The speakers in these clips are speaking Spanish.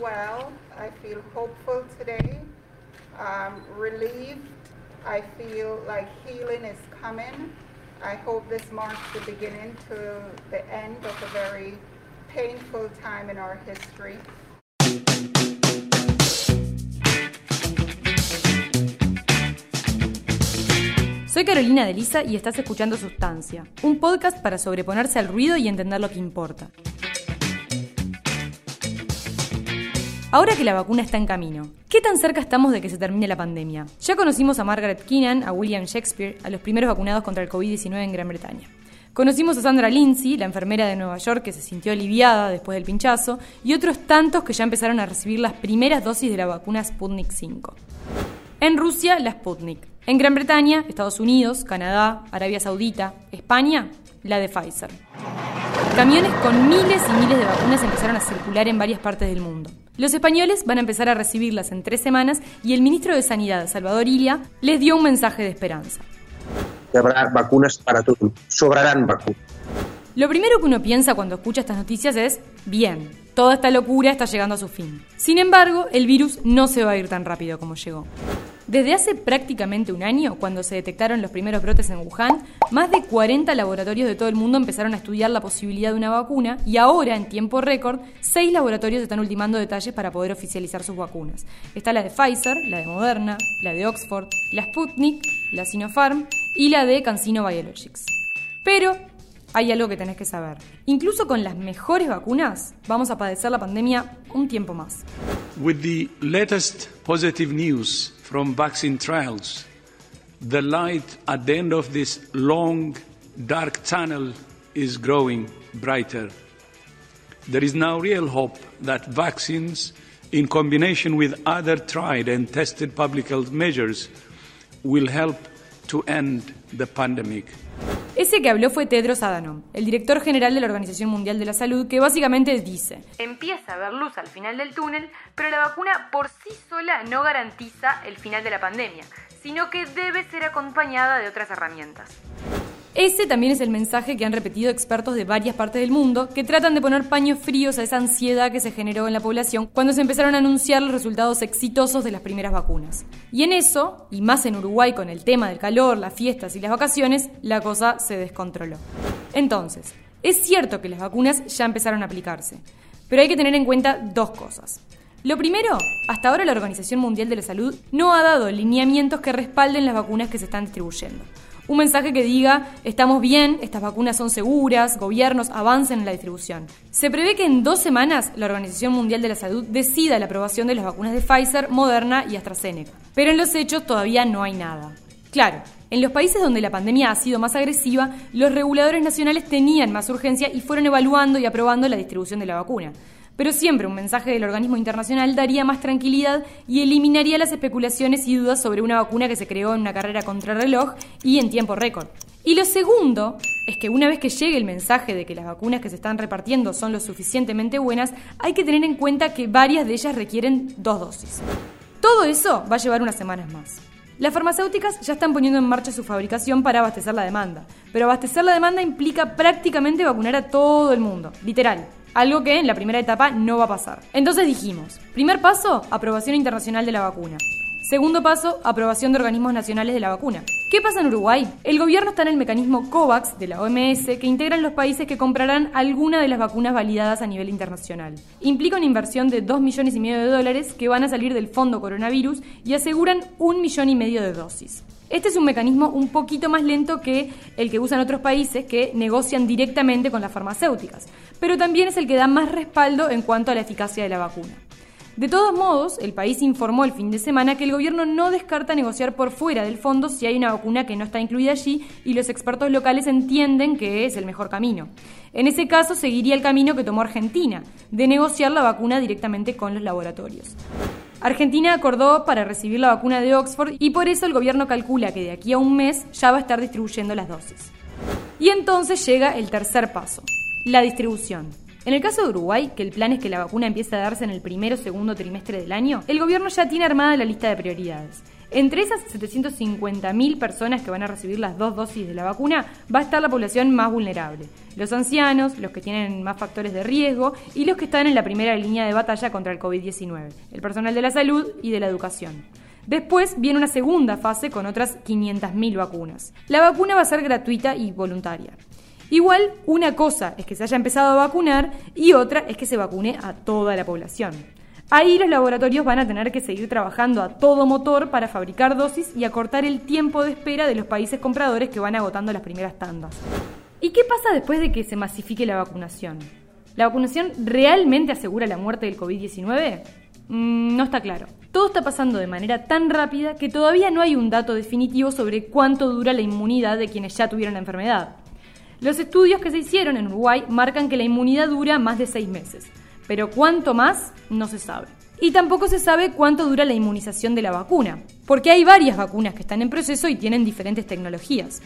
well. I feel hopeful today, um, relieved. I feel like healing is coming. I hope this marks the beginning to the end of a very painful time in our history. Soy Carolina de Lisa y estás escuchando Sustancia, un podcast para sobreponerse al ruido y entender lo que importa. Ahora que la vacuna está en camino, ¿qué tan cerca estamos de que se termine la pandemia? Ya conocimos a Margaret Keenan, a William Shakespeare, a los primeros vacunados contra el COVID-19 en Gran Bretaña. Conocimos a Sandra Lindsay, la enfermera de Nueva York que se sintió aliviada después del pinchazo, y otros tantos que ya empezaron a recibir las primeras dosis de la vacuna Sputnik 5. En Rusia, la Sputnik. En Gran Bretaña, Estados Unidos, Canadá, Arabia Saudita, España, la de Pfizer. Camiones con miles y miles de vacunas empezaron a circular en varias partes del mundo. Los españoles van a empezar a recibirlas en tres semanas y el ministro de Sanidad, Salvador Ilia, les dio un mensaje de esperanza. Habrá vacunas para todos, sobrarán vacunas. Lo primero que uno piensa cuando escucha estas noticias es, bien, toda esta locura está llegando a su fin. Sin embargo, el virus no se va a ir tan rápido como llegó. Desde hace prácticamente un año, cuando se detectaron los primeros brotes en Wuhan, más de 40 laboratorios de todo el mundo empezaron a estudiar la posibilidad de una vacuna y ahora, en tiempo récord, seis laboratorios están ultimando detalles para poder oficializar sus vacunas. Está la de Pfizer, la de Moderna, la de Oxford, la Sputnik, la Sinopharm y la de CanSino Biologics. Pero hay algo que tenés que saber. Incluso con las mejores vacunas, vamos a padecer la pandemia un tiempo más. With the latest positive news from vaccine trials, the light at the end of this long, dark tunnel is growing brighter. There is now real hope that vaccines, in combination with other tried and tested public health measures, will help to end the pandemic. Ese que habló fue Tedros Adhanom, el director general de la Organización Mundial de la Salud, que básicamente dice: Empieza a haber luz al final del túnel, pero la vacuna por sí sola no garantiza el final de la pandemia, sino que debe ser acompañada de otras herramientas. Ese también es el mensaje que han repetido expertos de varias partes del mundo que tratan de poner paños fríos a esa ansiedad que se generó en la población cuando se empezaron a anunciar los resultados exitosos de las primeras vacunas. Y en eso, y más en Uruguay con el tema del calor, las fiestas y las vacaciones, la cosa se descontroló. Entonces, es cierto que las vacunas ya empezaron a aplicarse, pero hay que tener en cuenta dos cosas. Lo primero, hasta ahora la Organización Mundial de la Salud no ha dado lineamientos que respalden las vacunas que se están distribuyendo un mensaje que diga estamos bien, estas vacunas son seguras, gobiernos avancen en la distribución. Se prevé que en dos semanas la Organización Mundial de la Salud decida la aprobación de las vacunas de Pfizer, Moderna y AstraZeneca. Pero en los hechos todavía no hay nada. Claro, en los países donde la pandemia ha sido más agresiva, los reguladores nacionales tenían más urgencia y fueron evaluando y aprobando la distribución de la vacuna pero siempre un mensaje del organismo internacional daría más tranquilidad y eliminaría las especulaciones y dudas sobre una vacuna que se creó en una carrera contrarreloj y en tiempo récord. Y lo segundo es que una vez que llegue el mensaje de que las vacunas que se están repartiendo son lo suficientemente buenas, hay que tener en cuenta que varias de ellas requieren dos dosis. Todo eso va a llevar unas semanas más. Las farmacéuticas ya están poniendo en marcha su fabricación para abastecer la demanda, pero abastecer la demanda implica prácticamente vacunar a todo el mundo, literal. Algo que en la primera etapa no va a pasar. Entonces dijimos, primer paso, aprobación internacional de la vacuna. Segundo paso, aprobación de organismos nacionales de la vacuna. ¿Qué pasa en Uruguay? El gobierno está en el mecanismo COVAX de la OMS que integran los países que comprarán alguna de las vacunas validadas a nivel internacional. Implica una inversión de 2 millones y medio de dólares que van a salir del fondo coronavirus y aseguran un millón y medio de dosis. Este es un mecanismo un poquito más lento que el que usan otros países que negocian directamente con las farmacéuticas, pero también es el que da más respaldo en cuanto a la eficacia de la vacuna. De todos modos, el país informó el fin de semana que el gobierno no descarta negociar por fuera del fondo si hay una vacuna que no está incluida allí y los expertos locales entienden que es el mejor camino. En ese caso, seguiría el camino que tomó Argentina, de negociar la vacuna directamente con los laboratorios. Argentina acordó para recibir la vacuna de Oxford y por eso el gobierno calcula que de aquí a un mes ya va a estar distribuyendo las dosis. Y entonces llega el tercer paso, la distribución. En el caso de Uruguay, que el plan es que la vacuna empiece a darse en el primero o segundo trimestre del año, el gobierno ya tiene armada la lista de prioridades. Entre esas 750.000 personas que van a recibir las dos dosis de la vacuna va a estar la población más vulnerable, los ancianos, los que tienen más factores de riesgo y los que están en la primera línea de batalla contra el COVID-19, el personal de la salud y de la educación. Después viene una segunda fase con otras 500.000 vacunas. La vacuna va a ser gratuita y voluntaria. Igual, una cosa es que se haya empezado a vacunar y otra es que se vacune a toda la población. Ahí los laboratorios van a tener que seguir trabajando a todo motor para fabricar dosis y acortar el tiempo de espera de los países compradores que van agotando las primeras tandas. ¿Y qué pasa después de que se masifique la vacunación? ¿La vacunación realmente asegura la muerte del COVID-19? Mm, no está claro. Todo está pasando de manera tan rápida que todavía no hay un dato definitivo sobre cuánto dura la inmunidad de quienes ya tuvieron la enfermedad. Los estudios que se hicieron en Uruguay marcan que la inmunidad dura más de seis meses pero cuánto más no se sabe. Y tampoco se sabe cuánto dura la inmunización de la vacuna, porque hay varias vacunas que están en proceso y tienen diferentes tecnologías.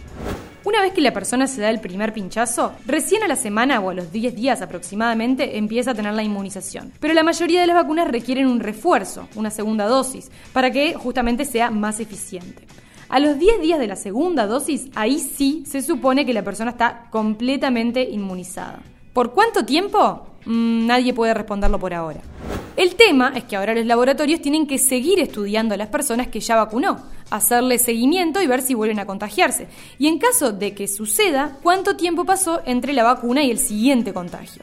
Una vez que la persona se da el primer pinchazo, recién a la semana o a los 10 días aproximadamente empieza a tener la inmunización. Pero la mayoría de las vacunas requieren un refuerzo, una segunda dosis, para que justamente sea más eficiente. A los 10 días de la segunda dosis, ahí sí se supone que la persona está completamente inmunizada. ¿Por cuánto tiempo? Mm, nadie puede responderlo por ahora. El tema es que ahora los laboratorios tienen que seguir estudiando a las personas que ya vacunó, hacerle seguimiento y ver si vuelven a contagiarse. Y en caso de que suceda, cuánto tiempo pasó entre la vacuna y el siguiente contagio.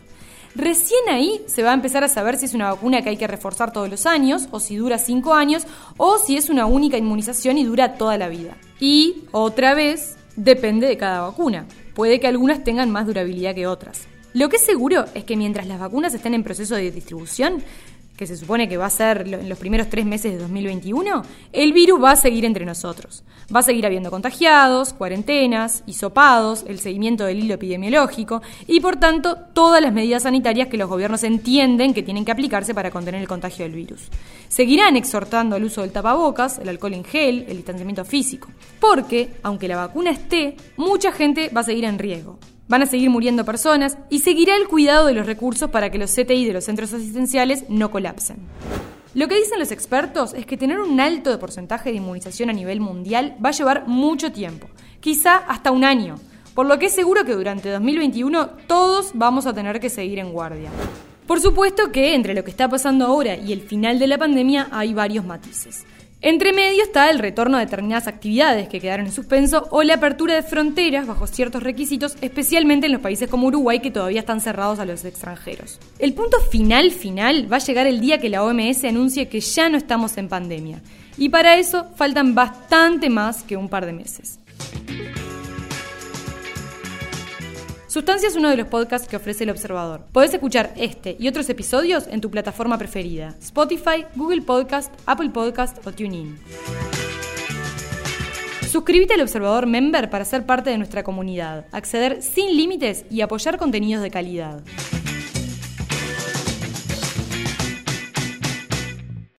Recién ahí se va a empezar a saber si es una vacuna que hay que reforzar todos los años, o si dura cinco años, o si es una única inmunización y dura toda la vida. Y, otra vez, depende de cada vacuna. Puede que algunas tengan más durabilidad que otras. Lo que es seguro es que mientras las vacunas estén en proceso de distribución, que se supone que va a ser en los primeros tres meses de 2021, el virus va a seguir entre nosotros. Va a seguir habiendo contagiados, cuarentenas, hisopados, el seguimiento del hilo epidemiológico y, por tanto, todas las medidas sanitarias que los gobiernos entienden que tienen que aplicarse para contener el contagio del virus. Seguirán exhortando al uso del tapabocas, el alcohol en gel, el distanciamiento físico. Porque, aunque la vacuna esté, mucha gente va a seguir en riesgo. Van a seguir muriendo personas y seguirá el cuidado de los recursos para que los CTI de los centros asistenciales no colapsen. Lo que dicen los expertos es que tener un alto porcentaje de inmunización a nivel mundial va a llevar mucho tiempo, quizá hasta un año, por lo que es seguro que durante 2021 todos vamos a tener que seguir en guardia. Por supuesto que entre lo que está pasando ahora y el final de la pandemia hay varios matices. Entre medio está el retorno de determinadas actividades que quedaron en suspenso o la apertura de fronteras bajo ciertos requisitos, especialmente en los países como Uruguay que todavía están cerrados a los extranjeros. El punto final final va a llegar el día que la OMS anuncie que ya no estamos en pandemia. Y para eso faltan bastante más que un par de meses. Sustancia es uno de los podcasts que ofrece El Observador. Podés escuchar este y otros episodios en tu plataforma preferida: Spotify, Google Podcast, Apple Podcast o TuneIn. Suscríbete al Observador Member para ser parte de nuestra comunidad, acceder sin límites y apoyar contenidos de calidad.